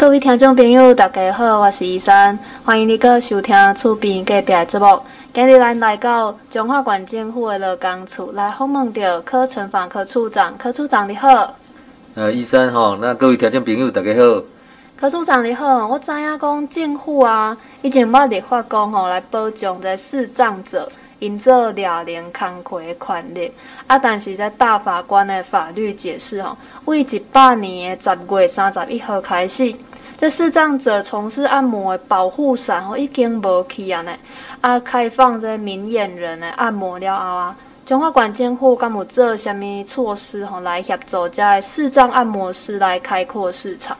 各位听众朋友，大家好，我是伊珊，欢迎你搁收听厝边隔壁的节目。今日咱来到彰化县政府的劳工处来访问到柯纯芳柯处长，柯处长你好。呃，伊珊哈，那各位听众朋友大家好。柯处长你好，我知影讲政府啊，已经捌立法讲吼来保障在视障者。因做俩连康亏的权利啊，但是在大法官的法律解释吼，为一八年的十月三十一号开始，这视障者从事按摩的保护伞吼已经无去啊呢啊，开放这明眼人的按摩了后啊，中华县政府敢有做虾米措施吼来协助这视障按摩师来开阔市场？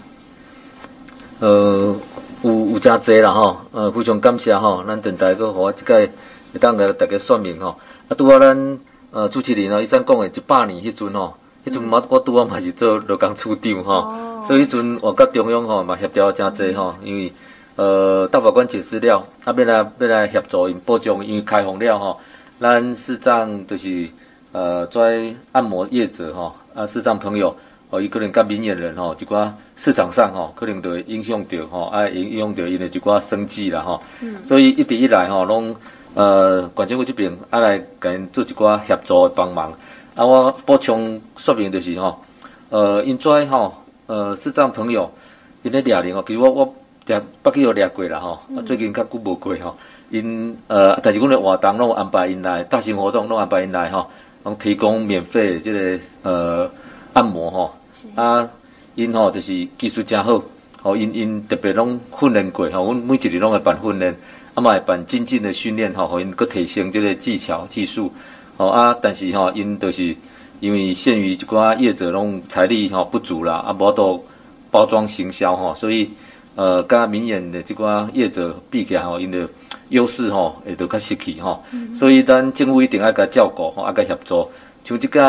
呃，有有真侪啦吼，呃，非常感谢吼，咱电台阁互我即个。会当来大家说明吼，啊，拄啊，咱呃主持人哦，伊先讲诶一百年迄阵吼，迄阵嘛我拄啊嘛是做劳工处长吼，哦、所以迄阵我甲中央吼嘛协调真济吼，因为呃大法官解释了，啊，要来要来协助因保障，因为开放了吼，咱视障就是呃跩按摩业者吼，啊视障朋友哦，伊可能甲明眼人吼，一寡市场上吼，可能就会影响着吼，啊影影响着因的一寡生计啦吼，嗯、所以一直以来吼拢。呃，县政府这边啊来给因做一寡协助的帮忙。啊，我补充说明就是吼，呃，因跩吼，呃，视障朋友因咧掠人吼，其实我我攑捌去有掠过啦吼，啊，最近较久无过吼。因呃，但是阮的活动拢有安排因来，大型活动拢安排因来吼，拢提供免费的这个呃按摩吼。是啊，因吼就是技术诚好，吼因因特别拢训练过吼，阮每一日拢会办训练。啊，嘛会办精进的训练吼，互因搁提升这个技巧技术，吼啊，但是吼，因都是因为限于一寡业者拢财力吼不足啦，啊，无法度包装行销吼，所以呃，甲明眼的这寡业者比起来吼，因的优势吼会都较失去吼，所以咱政府一定爱甲照顾吼，啊甲协助。像即个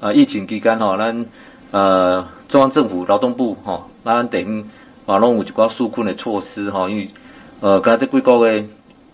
呃疫情期间吼，咱呃中央政府劳动部吼，咱等于嘛拢有一寡纾困的措施吼，因为呃，刚才这几个月，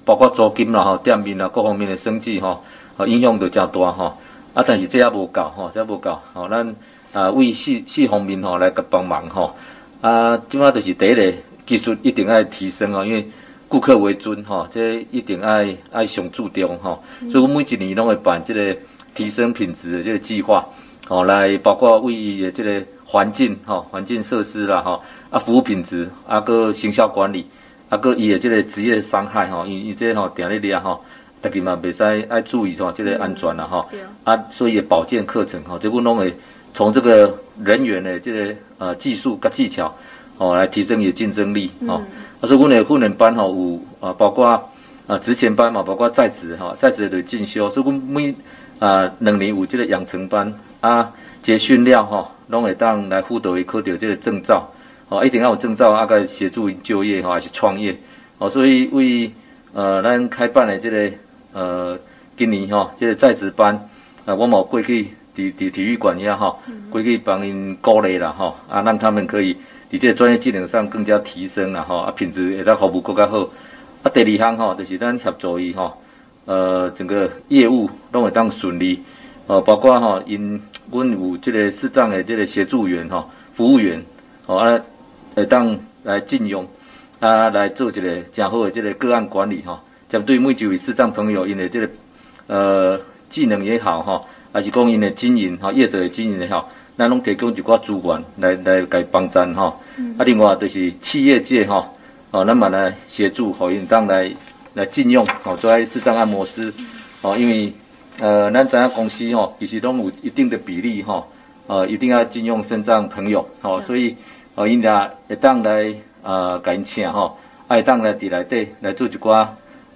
包括租金啦、吼店面啦，各方面的生计吼，呃，影响都真大吼。啊，但是这也无够吼，这也无够吼。咱啊为四四方面吼来个帮忙吼。啊，即马就是第一个技术一定要提升哦，因为顾客为尊吼，这一定爱爱上注重吼。所以我每一年拢会办这个提升品质的这个计划，吼，来包括为伊的这个环境吼、环境设施啦吼，啊服务品质，啊个行销管理。啊，个伊的这个职业伤害吼，伊伊这吼定咧咧吼，大家嘛袂使爱注意吼，即个安全啦吼。嗯、啊，所以保健课程吼，这部拢会从这个人员的这个呃技术甲技巧吼来提升伊的竞争力吼。啊，所以阮的训练班吼有啊，包括啊职前班嘛，包括在职吼，在职的进修。所以阮每啊两年有这个养成班啊，结训练吼，拢会当来辅导伊考到这个证照。哦，一定要有证照，啊，个协助就业哈，还是创业，哦，所以为呃，咱开办的这个呃，今年哈，这个在职班，呃，我冇过去伫伫体育馆遐哈，过去帮因鼓励啦哈，啊，让他们可以伫这个专业技能上更加提升啦哈，啊，品质会当服务更加好。啊，第二项哈，就是咱协助伊哈，呃，整个业务拢会当顺利，哦，包括哈，因 阮有这个市长的这个协助员哈，服务员，哦啊。会当来进用，啊，来做一个较好的这个个案管理哈，针对每一位视障朋友，因为这个呃技能也好哈，还是讲因的经营哈，业者的经营也好，咱拢提供一寡资源来来给帮衬哈。啊，另外就是企业界哈，哦，那么来协助好因当来来禁用好作为视障按摩师，哦，因为呃，咱知影公司哈，其实拢有一定的比例哈，呃，一定要禁用视障朋友，好，所以。哦，因俩会当来呃，甲因请吼，会当来伫内底来做一寡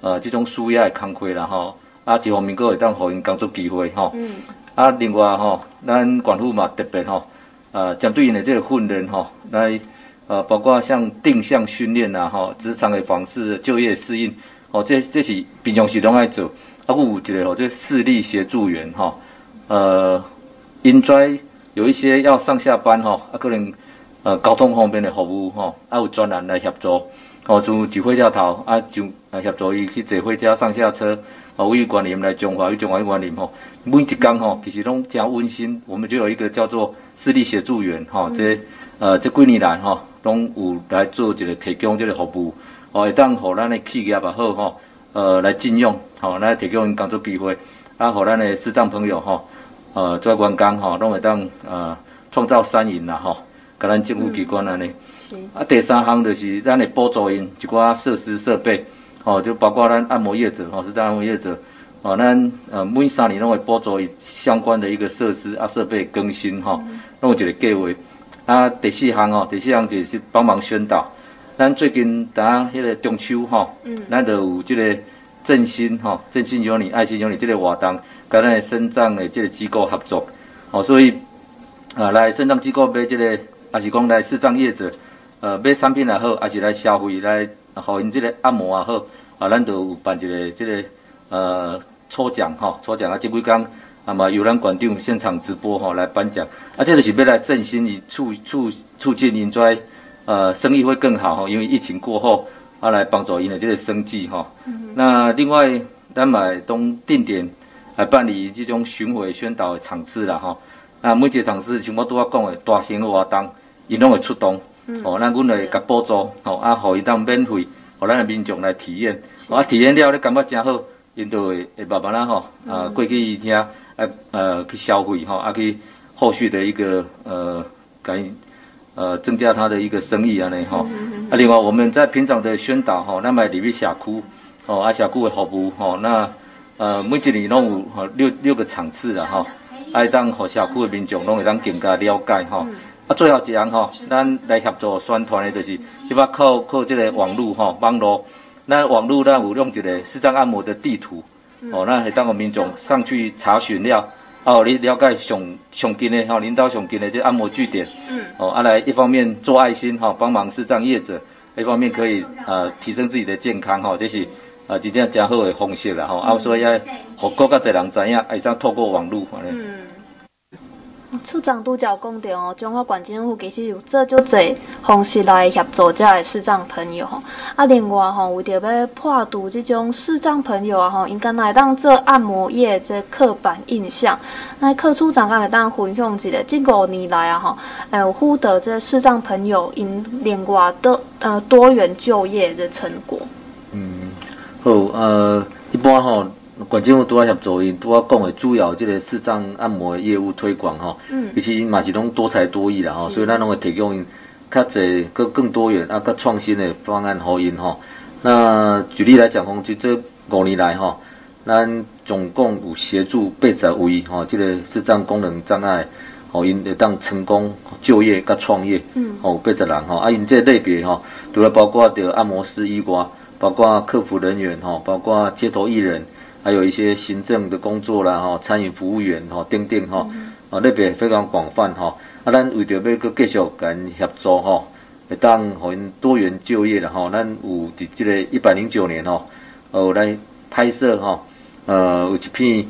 呃，即种需要的工课啦吼，啊，一方面佫会当互因工作机会吼。嗯。啊，另外吼，咱县府嘛特别吼，呃，针对因的即个训练吼，来呃，包括像定向训练啦吼，职场的方式、就业适应，哦，这这是平常时拢爱做。啊，佫有一个吼，这视力协助员吼，呃，因跩有一些要上下班吼，啊，可能。呃，交通方面的服务吼，啊有专人来协助，吼从举火车头啊就来协助伊去坐火车上下车，啊，为观念来中华与中华观念吼，每一工吼其实拢诚温馨，我们就有一个叫做视力协助员吼，这呃这几年来吼，拢有来做一个提供这个服务，哦，会当互咱的企业也好吼，呃，来进用，吼，来提供工作机会，啊，互咱的视障朋友吼，呃，做员工吼，拢会当呃创造产业啦吼，甲咱政府机关安尼。啊，第三项就是咱会补助因一寡设施设备，吼，就包括咱按摩业者吼，视障按摩业者，哦，咱呃每三年拢会补助伊相关的一个设施啊设备更新吼，拢有一个计划。啊，第四项哦，第四项就是帮忙宣导。咱最近打迄个中秋吼，嗯，咱就有即个振兴吼，振兴有你，爱心有你即个活动，甲咱的肾脏的即个机构合作。哦，所以啊，来肾脏机构买这个，还是讲来视障业者，呃，买产品也好，还是来消费来，互因即个按摩也好，啊，咱都有办一个这个呃抽奖吼，抽奖啊，即几天。那么由咱馆长现场直播吼来颁奖，啊，这个是要来振兴以促促促进因在呃生意会更好吼，因为疫情过后啊来帮助因的这个生计吼。嗯、那另外咱买东定点来办理这种巡回宣导的场次啦吼。啊，每一个场次像我拄仔讲的大型的活动，因拢会出动，吼、哦，那阮会甲补助，吼，啊，互伊当免费，互咱的民众来体验，是啊，体验了咧感觉真好，因就会会慢慢啦吼，啊，过去伊听。呃呃，去消费吼，啊，去后续的一个呃，改呃增加他的一个生意安尼，吼。啊，另外我们在平常的宣导吼，那么里面社区吼，啊社区的服务吼，那呃每一年拢有吼六六个场次啦吼，爱当互社区的民众拢会当更加了解哈。啊，最后一样吼，咱来协助宣传的就是，希望靠靠这个网络哈，网络，咱网络咱有用一个视障按摩的地图。哦，那会当个民众上去查询了，哦，你了解上上近的吼，领导上近的这按摩据点，嗯，哦，啊来一方面做爱心哈，帮忙视障业者，一方面可以呃提升自己的健康哈，这是呃一件较好的方式了哈，啊，所以要互更加侪人知影，会当透过网络，嗯。处长拄则讲到哦，中华县政府其实有做足侪方式来协助这个视障朋友吼。啊，另外吼，为着要破除这种视障朋友啊吼，应该来当做按摩业这刻板印象。那柯处长刚才当分享一个，这五年来啊吼，哎有获得这视障朋友因另外的呃多元就业的成果。嗯，好，呃，一般吼。管政府都要协助伊，都要讲的主要即个视障按摩的业务推广吼，嗯，其实因嘛是拢多才多艺啦吼，所以咱拢会提供因较侪更更多元啊，较创新的方案互因吼。那举例来讲，讲就这五年来吼，咱总共有协助八十位吼，这个视障功能障碍，吼因会当成功就业甲创业，嗯，吼八十人吼，啊因这类别吼，除了包括着按摩师以外，包括客服人员吼，包括街头艺人。还有一些行政的工作啦，哈，餐饮服务员，哈，等等，哈，啊，类别非常广泛，哈，啊，咱为着要搁继续跟协助，哈，会当互因多元就业的，哈，咱有伫这个一百零九年，哈，呃，来拍摄，哈，呃，有一片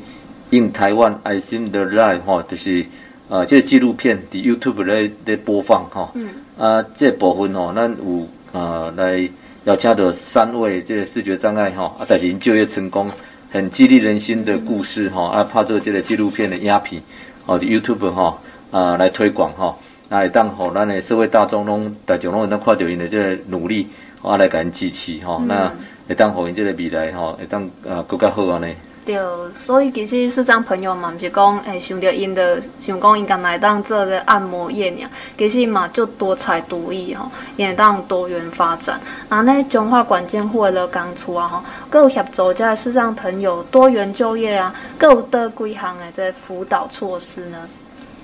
印台湾 the Light，哈，就是呃，这个纪录片伫 YouTube 来来播放，哈，嗯，啊，这部分，哈，咱有呃来邀请到三位这个视觉障碍，哈，啊，但是因就业成功。很激励人心的故事哈，啊，拍做这个纪录片的影片，哦，YouTube 哈，啊，来推广哈，啊，会当吼咱的社会大众拢大众拢会当看到因的这个努力，啊，来给因支持哈，那会当互因这个未来哈，会当呃更加好安尼。对，所以其实视障朋友嘛，毋是讲诶，想着因的想讲因干来当做个按摩业尔，其实嘛就多才多艺吼，也当多元发展。啊，那中华关键户的工处啊吼，各有协助这视障朋友多元就业啊，各有得几项诶这辅导措施呢？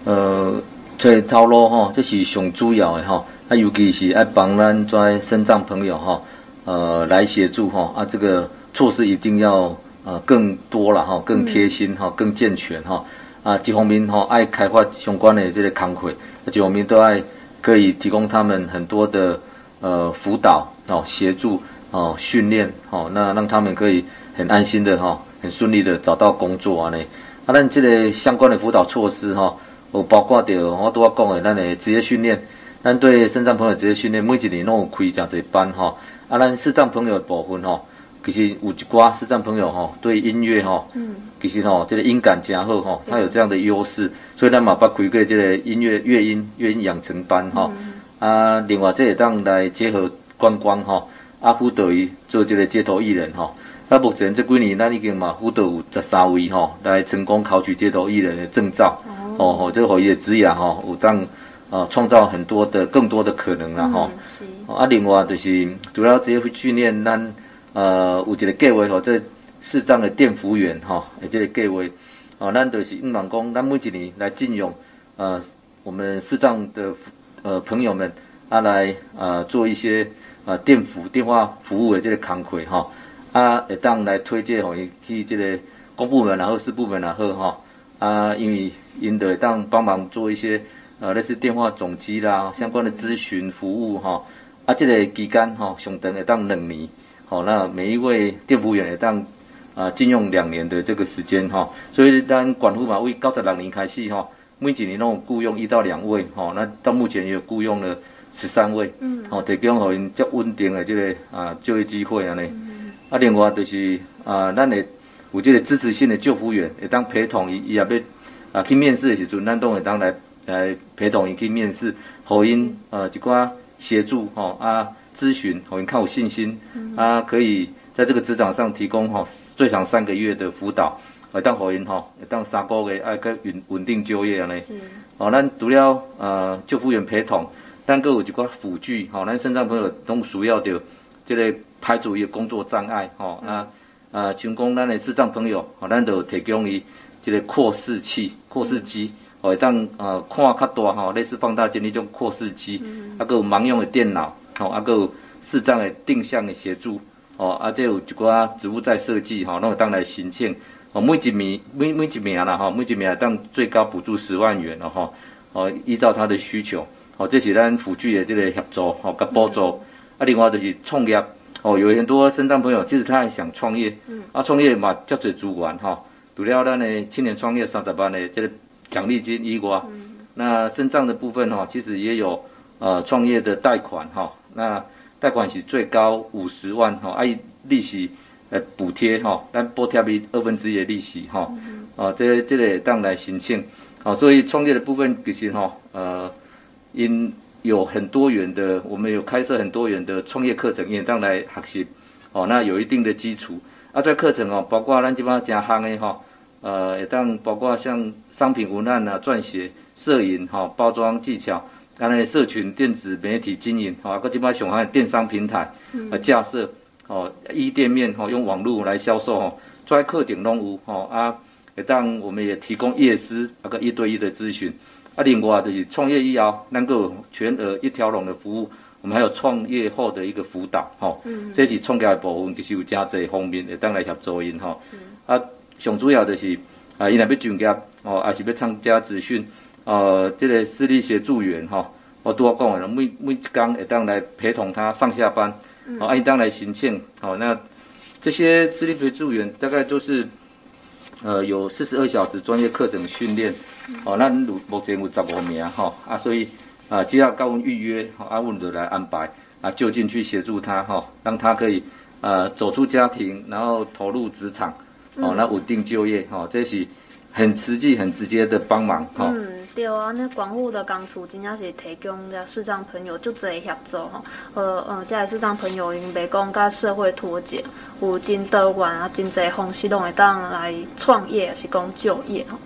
呃，这套路吼，这是上主要的吼，啊，尤其是爱帮咱这身障朋友吼，呃，来协助吼，啊，这个措施一定要。呃，更多了哈，更贴心哈，更健全哈。啊，一方面哈，爱开发相关的这个工会，这方面都爱可以提供他们很多的呃辅导哦，协助哦，训练哦，那让他们可以很安心的哈，很顺利的找到工作啊呢。啊，咱这个相关的辅导措施哈，有包括着我都要讲的，咱的职业训练，咱对身障朋友职业训练，每一年拢有开诚侪班哈。啊，咱视障朋友的部分哈。其实有一寡视障朋友吼，对音乐吼，嗯，其实吼，这个音感真好吼，他有这样的优势，所以咱嘛把开个这个音乐乐音乐音养成班哈，啊，另外这会当来结合观光吼，啊，辅导伊做这个街头艺人吼。啊，目前这几年咱已经嘛辅导有十三位吼，来成功考取街头艺人的证照。哦吼，这个互伊的职业吼，有当啊创造很多的更多的可能啦吼。嗯、啊，另外就是主要职业训练咱呃有一个计划吼，这视障的店服务员吼，诶，这个计划。哦，咱就是希望讲，咱每一年来进用，呃，我们视障的呃朋友们啊来呃做一些呃电服电话服务的这个工课哈，啊会当来推荐吼伊去这个公部门然后私部门然后哈，啊因为因会当帮忙做一些呃类似电话总机啦相关的咨询服务哈，啊这个期间哈上长会当两年，好，那每一位店服务员也当。啊，禁用两年的这个时间哈，所以当管护嘛，为九十六年开始哈，每几年拢雇佣一到两位哈，那到目前也有雇佣了十三位，嗯，哦，提供互因较稳定的这个啊就业机会安尼，嗯、啊，另外就是啊，咱的有这个支持性的救服员会当陪同伊，伊也要啊去面试的时阵，咱都会当来来陪同伊去面试，互因呃一寡协助吼啊咨询，互因较有信心，嗯、啊可以。在这个职场上提供哈最长三个月的辅导，来当好因哈，当三个月啊个稳稳定就业呢。是。哦，咱除了呃救护员陪同，咱阁有一个辅具，哈，咱身障朋友都需要的这个排除伊工作障碍，哈、嗯、啊啊，像讲咱的视障朋友，哈，咱都提供伊这个扩视器、扩视机，哦，当呃看较大哈，类似放大镜那种扩视机，嗯、啊，阁有盲用的电脑，哦，啊，阁有适当的定向的协助。哦，啊，这有一寡植物在设计，哈，那我当来申请，哦，每一名每每一名啦，哈，每一名当最高补助十万元了，哈，哦，依照他的需求，哦，这是咱辅具的这个协助，哦，甲补助，啊，另外就是创业，哦，有很多身障朋友其实他也想创业，嗯，啊，创业嘛，较侪资源，哈，除了咱的青年创业三十万的这个奖励金以外，嗯，那身障的部分，哈，其实也有呃创业的贷款，哈，那。贷款是最高五十万吼，啊，利息呃补贴吼，咱补贴比二分之一的利息吼，哦，这个、这个当来申请，好，所以创业的部分其实吼，呃，因有很多元的，我们有开设很多元的创业课程，也当来学习，哦，那有一定的基础，啊，这课程哦，包括咱这边正行的吼，呃，也当包括像商品文案啊、撰写、摄影哈、包装技巧。刚才社群电子媒体经营，好，各地方熊还有电商平台，啊，架设，哦，一店面，哦，用网络来销售，哦，专课点拢有，哦，啊，当我们也提供业师那个一对一的咨询，啊，另外就是创业以后能够全额一条龙的服务，我们还有创业后的一个辅导，吼，嗯，这是创业的部分，其实有加这方面会当来协助因，吼，啊，上主要就是啊，伊若要进业，哦，也是要参加咨询。呃，这个视力协助员哈，我都要讲了，每每天会当来陪同他上下班，哦，按当来申请，好，那这些视力协助员大概就是，呃，有四十二小时专业课程训练，哦，那目前有十五名哈，啊，所以啊，只要跟我们预约，阿问的来安排，啊，就近去协助他哈，让他可以呃走出家庭，然后投入职场，哦，那稳定就业，哈，这是很实际、很直接的帮忙，哈。对啊，那管护的工处真正是提供这视障朋友就这协助吼，呃呃，这视障朋友因袂讲甲社会脱节，有真多元啊，真侪方式拢会当来创业，也是讲就业吼。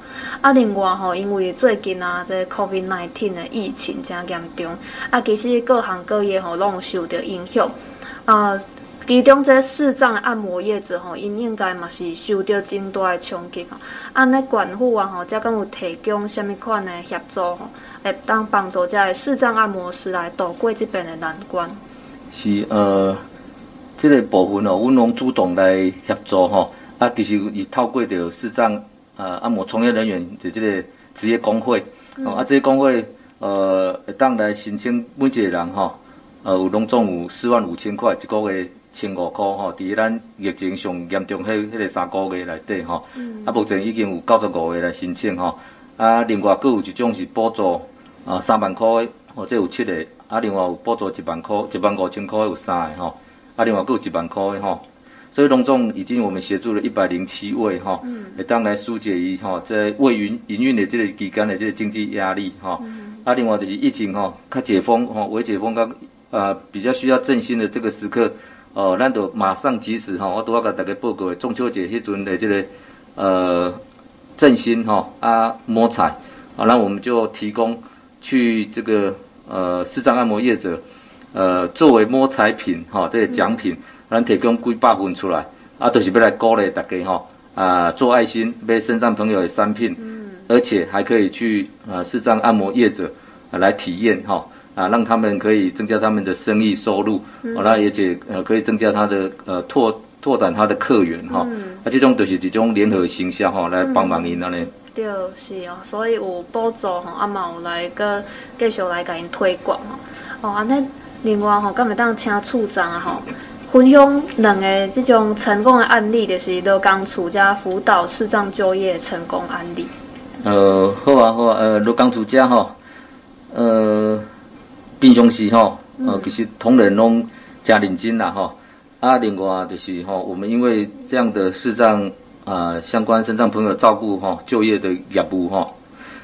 啊，另外吼，因为最近啊，这 COVID-19 的疫情真严重，啊，其实各行各业吼拢有受到影响啊。其中这视障按摩业者吼，因应该嘛是受到真大的冲击吼。按呢管护啊吼，才敢有提供什物款的协助吼，来当帮助这视障按摩师来度过即边的难关。是呃，这个部分哦，阮拢主动来协助吼。啊，其实伊透过着视障呃按摩从业人员的这个职业工会，嗯、啊，这个工会呃，会当来申请每一个人吼，呃，有拢总有四万五千块一个月。千五箍吼，伫咱疫情上严重迄迄个三个月内底吼，啊，目前已经有九十五个来申请吼，啊，另外佫有一种是补助啊三万块，或者有七个，啊，另外有补助一万箍，一万五千块有三个吼，啊，另外佫有一万块吼，所以隆重已经我们协助了一百零七位吼，也当来疏解于哈在为营营运的这个期间的这个经济压力哈。啊，另外就是疫情哈，它解封吼，未解封刚啊比较需要振兴的这个时刻，哦，咱就马上及时哈，我都要给大家报告中秋节迄阵的这个呃振兴哈啊摸彩。啊，那我们就提供去这个呃视障按摩业者呃作为摸彩品哈这些奖品。咱提供几百份出来，啊，都、就是要来鼓励大家吼，啊，做爱心买身障朋友的产品，嗯，而且还可以去呃视障按摩业者啊来体验哈，啊，让他们可以增加他们的生意收入，嗯，那而且呃可以增加他的呃拓拓展他的客源哈，嗯，啊，这种都是一种联合行销哈，来帮忙因安尼。对，是哦，所以有补助吼，啊嘛有来个继续来给因推广哦，哦，安尼另外吼，敢会当请处长啊吼。分享两个这种成功的案例，就是罗工处加辅导视障就业成功案例。呃，好啊，好啊，呃，罗工处家哈，呃，平常时吼，呃，其实同仁拢加认真啦哈。啊，另外就是吼，我们因为这样的视障啊、呃、相关身障朋友照顾哈就业的业务哈，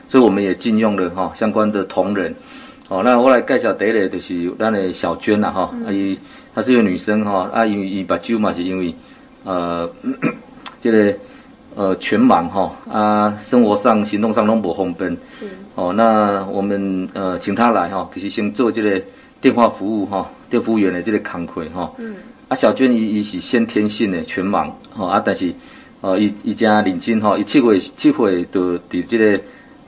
所以我们也禁用了哈相关的同仁。哦，那我来介绍第一个就是咱的小娟啦哈，阿姨。她是一个女生哈，啊，因为伊目睭嘛是因为，呃，这个呃全盲哈，啊，生活上、行动上拢无方便。是。哦，那我们呃请他来哈，其实先做这个电话服务哈，电服务员的这个工作哈。嗯。啊，小娟伊伊是先天性的全盲，吼啊，但是呃伊伊真认真吼，伊七岁七岁就伫这个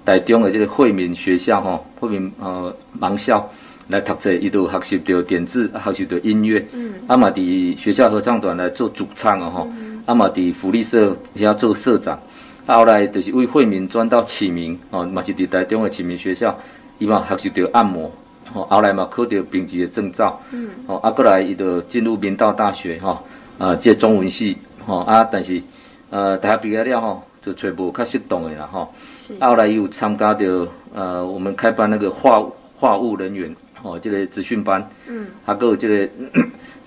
台中的这个惠民学校吼，惠民呃盲校。来读册，伊都学习到点字，学习到音乐。嗯。啊嘛伫学校合唱团来做主唱哦吼。嗯。阿嘛伫福利社也做社长。啊，后来就是为惠民转到启明哦，嘛是伫台中的启明学校，伊嘛学习着按摩。吼，后来嘛考着丙级的证照。嗯。哦，啊，过来伊就进入明道大学哈，啊，这中文系。吼啊，但是呃，大学毕业了吼，就揣无较适当的啦吼。是。啊，后来伊有参加着呃，我们开办那个化化务人员。哦，这个资讯班，嗯，还有这个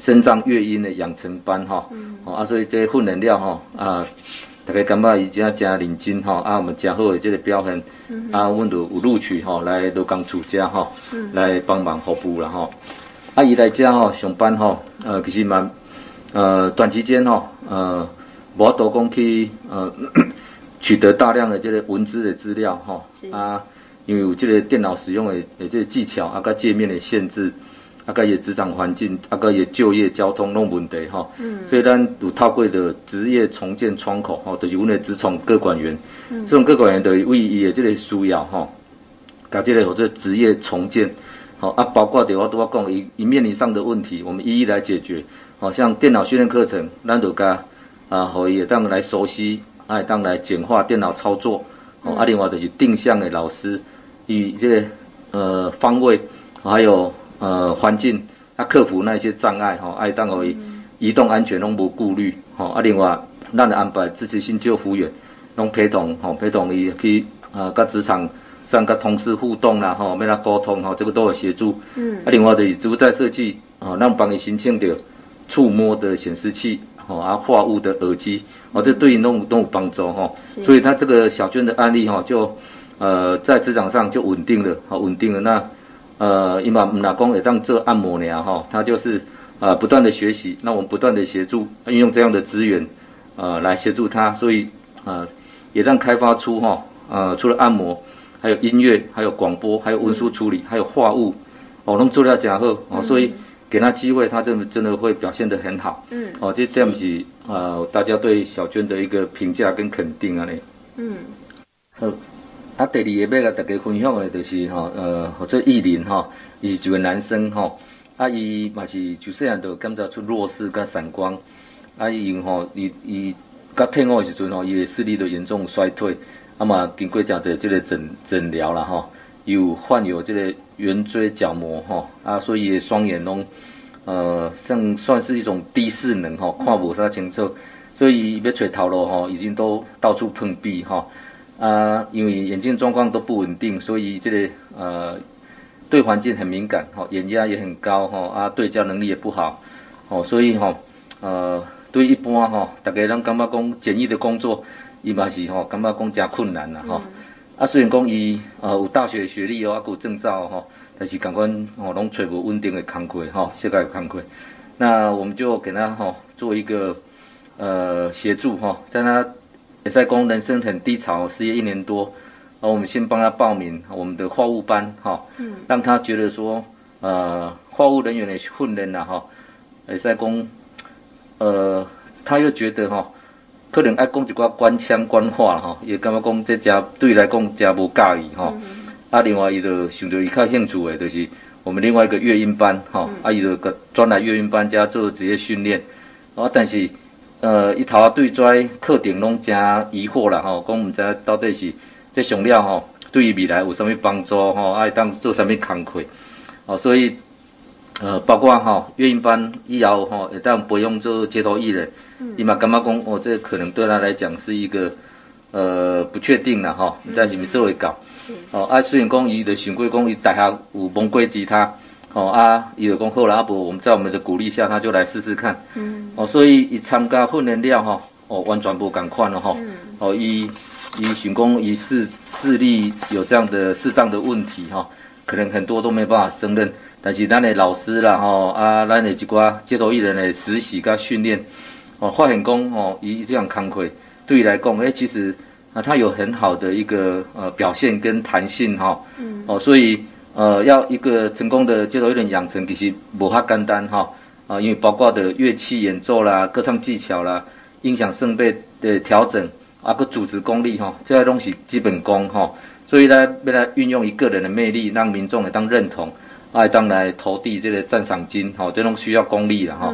身障乐音的养成班哈，啊，所以这个训练了哈啊，大家感觉伊真真认真哈啊，我们真好的这个表现，嗯、啊，我们就有录取哈来罗工处家哈，嗯，来帮忙服务了哈，啊，伊来家哈上班哈，呃，其实蛮呃短期间哈，呃，无多讲去呃取得大量的这个文字的资料哈，啊。因为有这个电脑使用的诶这个技巧，啊个界面的限制，啊个也职场环境，啊个也就业交通弄问题哈。嗯。所以咱有透过的职业重建窗口，吼，就是阮的职场各管员。嗯。这种各管员的为伊的这个需要，吼，甲这个或者职业重建，好啊，包括的我都要讲，一一面临上的问题，我们一一来解决。好像电脑训练课程，咱就甲啊，可以当来熟悉，啊，当来简化电脑操作。哦，啊，另外就是定向的老师。以这个呃方位，还有呃环境，啊克服那些障碍哈，爱当可以移动安全拢无顾虑哈。啊，另外咱安排支持性就服员，拢陪同吼，陪同伊去呃甲职场上甲同事互动啦吼，要他沟通吼，这个都有协助。嗯。啊，另外的植物在设计啊，咱帮伊申请着触摸的显示器，吼啊化物的耳机，哦，这对于拢有拢有帮助吼。所以他这个小娟的案例哈就。呃，在职场上就稳定了，好稳定了。那呃，伊嘛唔拿讲也当做按摩呢哈，他就是呃不断的学习，那我们不断的协助，运用这样的资源，呃，来协助他，所以呃，也让开发出哈，呃，除了按摩，还有音乐，还有广播，还有文书处理，嗯、还有话务，哦，拢做了真好哦，所以给他机会，他真的真的会表现得很好。嗯，哦，这这样子呃，大家对小娟的一个评价跟肯定啊嘞。嗯，好。啊，第二个要甲大家分享的，就是吼，呃，或者艺林吼，伊是一个男生吼，啊，伊嘛是就细汉就感觉出弱视甲散光，啊，因吼，伊伊甲退伍的时阵吼，伊的视力都严重衰退，啊嘛，经过诚侪这个诊诊疗啦吼，有患有这个圆锥角膜吼，啊，所以双眼拢，呃，算算是一种低视能吼，看无啥清楚，所以伊要找头路吼，已经都到处碰壁吼。因为眼睛状况都不稳定，所以这个呃对环境很敏感，吼，眼压也很高，吼啊对焦能力也不好，哦，所以吼呃对一般吼，大家拢感觉讲简易的工作，伊嘛是吼感觉讲真困难啦吼。嗯、啊，虽然讲伊呃有大学学历哦，啊有证照吼，但是感觉吼拢找无稳定的工课吼，世界有工课。那我们就给他吼做一个呃协助吼，在他会使讲人生很低潮，失业一年多，然后我们先帮他报名我们的话务班哈，嗯，让他觉得说呃话务人员的训练呐哈，会使讲。呃，他又觉得吼，可能爱讲一寡官腔官话哈，也感觉讲这家对伊来讲真无介意吼。嗯、啊，另外伊就想着伊较兴趣的，就是我们另外一个乐音班哈，嗯、啊，伊就个专来乐音班加做职业训练。啊，但是呃，伊头啊对这课程拢诚疑惑啦吼，讲毋知到底是这上了吼，对于未来有啥物帮助吼，爱当做啥物工课，哦，所以。呃，包括吼乐音班以后吼，会当培养做街头艺人，伊嘛感觉讲哦，这个、可能对他来讲是一个呃不确定啦哈，但是咪做会搞，哦啊虽然讲伊的想过讲伊大学有摸过吉他，哦啊伊就讲好啦，阿伯我们在我们的鼓励下，他就来试试看，嗯，哦所以伊参加训练了哈，哦完全无共款了哈，哦伊伊想讲伊视视力有这样的视障的问题哈，可能很多都没办法胜任。但是咱的老师啦吼，啊，咱的一寡街头艺人的实习甲训练，哦，发现讲哦，伊这样慷慨，对于来讲，诶，其实啊，他有很好的一个呃表现跟弹性哈，嗯，哦，所以呃，要一个成功的街头艺人养成，其实无遐简单哈，啊，因为包括的乐器演奏啦、歌唱技巧啦、音响设备的调整啊，个组织功力哈，这些东西基本功哈，所以呢，为了运用一个人的魅力，让民众来当认同。爱当来投递这个赞赏金，哈，这种需要功力的哈，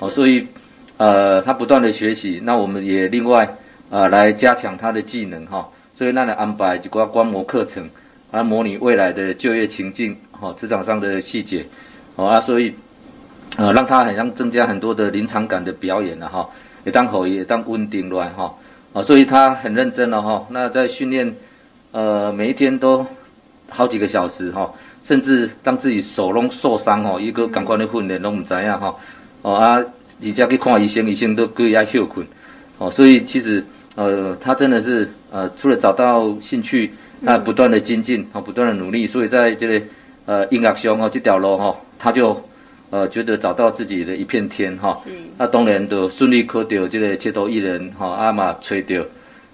哦、嗯，所以，呃，他不断的学习，那我们也另外，呃，来加强他的技能，哈，所以那来安排一个观摩课程，来模拟未来的就业情境，哈，职场上的细节，好啊，所以，呃，让他很像增加很多的临场感的表演了哈，也当好也当稳定来哈，啊，所以他很认真了哈，那在训练，呃，每一天都好几个小时哈。甚至当自己手拢受伤哦，一个赶快的训练拢唔知样哈，哦啊，而且去看医生，医生都叫伊休困，哦，所以其实呃，他真的是呃，除了找到兴趣，那不断的精进，啊，不断的努力，所以在这个呃音乐上哦这条路哈，他就呃觉得找到自己的一片天哈，那当然就顺利考到这个街头艺人哈，啊嘛找到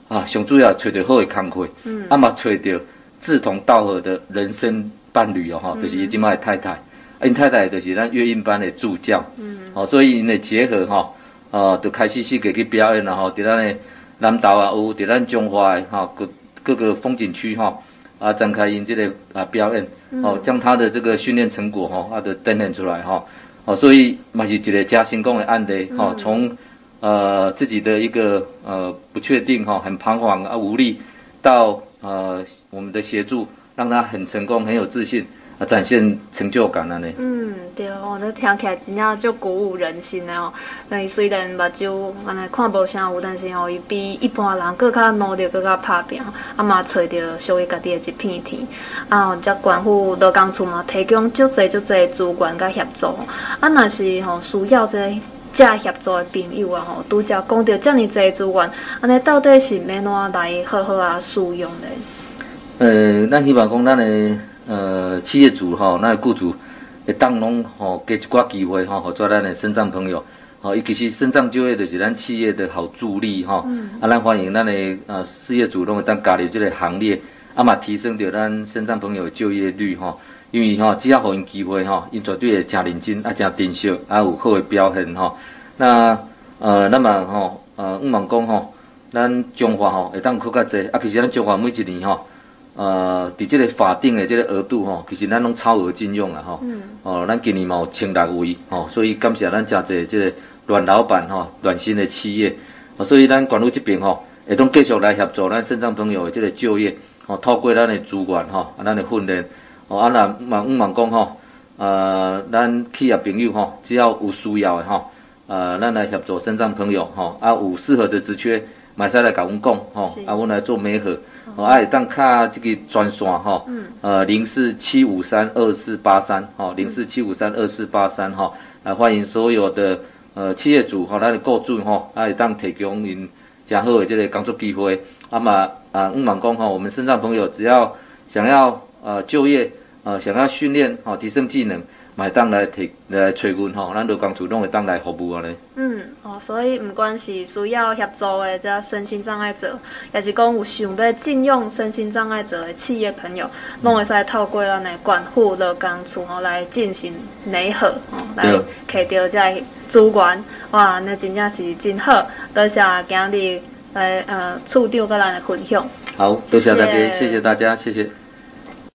啊，上主要找到好的工课，嗯，啊嘛找到志同道合的人生。伴侣哦，哈，就是伊即卖太太，因太太就是咱乐音班的助教，嗯，哦，所以因的结合哈，呃，就开始四个去表演了哈，伫咱的南投啊，有伫咱中华的哈各各个风景区哈，啊展开因这个啊表演，哦，将他的这个训练成果哈，啊的锻炼出来哈，哦，所以嘛是一个加成功的案例哈，从呃自己的一个呃不确定哈，很彷徨啊无力，到呃我们的协助。让他很成功，很有自信，啊，展现成就感安尼。嗯，对哦，那听起来真正足鼓舞人心的哦。但伊虽然目睭安尼看无啥有，但是哦，伊比一般人更较努力，更较拍拼，啊嘛找着属于家己的一片天。啊，这县府劳工处嘛，提供足侪足侪资源甲协助。啊，若是吼需要这这协助的朋友啊，吼，拄则讲到这么侪资源，安尼到底是要怎来好好啊使用呢？呃，咱希望讲咱的呃企业主吼，那雇主会当拢吼给一寡机会吼，合作咱的身障朋友，吼，伊其实身障就业就是咱企业的好助力吼，嗯、啊，咱欢迎咱的呃事业主拢会当加入这个行列，啊嘛提升着咱身障朋友的就业率吼，因为吼只要互因机会吼，因绝对会诚认真啊，诚珍惜啊，有好的表现吼。那呃，那么吼呃，毋茫讲吼，咱中华吼会当更较济，啊，其实咱中华每一年吼。呃，伫即个法定的即个额度吼，其实咱拢超额进用了吼。嗯。哦，咱今年嘛有千六位吼，所以感谢咱真侪即个阮老板吼，暖心的企业。哦，所以咱管路这边吼，会当继续来协助咱肾脏朋友的即个就业。哦，透过咱的资源吼，啊，咱的训练。哦，啊，那毋毋茫讲吼，呃，咱企业朋友吼，只要有需要的吼，呃，咱来协助肾脏朋友吼，啊，有适合的职缺，马上来甲阮讲吼，是啊，阮来做媒合。哦，哎，当卡这个专线哈，呃，零四七五三二四八三，哈，零四七五三二四八三，哈，啊欢迎所有的呃企业主吼，咱的雇主吼，啊会当提供因较好的这个工作机会。啊嘛啊，毋茫讲吼，我们身障朋友只要想要呃就业，呃想要训练吼，提升技能。买当来提来找阮吼，咱劳工处拢会当来服务安尼。嗯，哦，所以毋管是需要协助的这身心障碍者，也是讲有想要聘用身心障碍者的企业朋友，拢会使透过咱的管护劳工处吼来进行媒合，哦，来摕到这资源。哇，那真正是真好，多谢今日来呃处长跟咱的分享。好，多谢大家，谢谢大家，谢谢。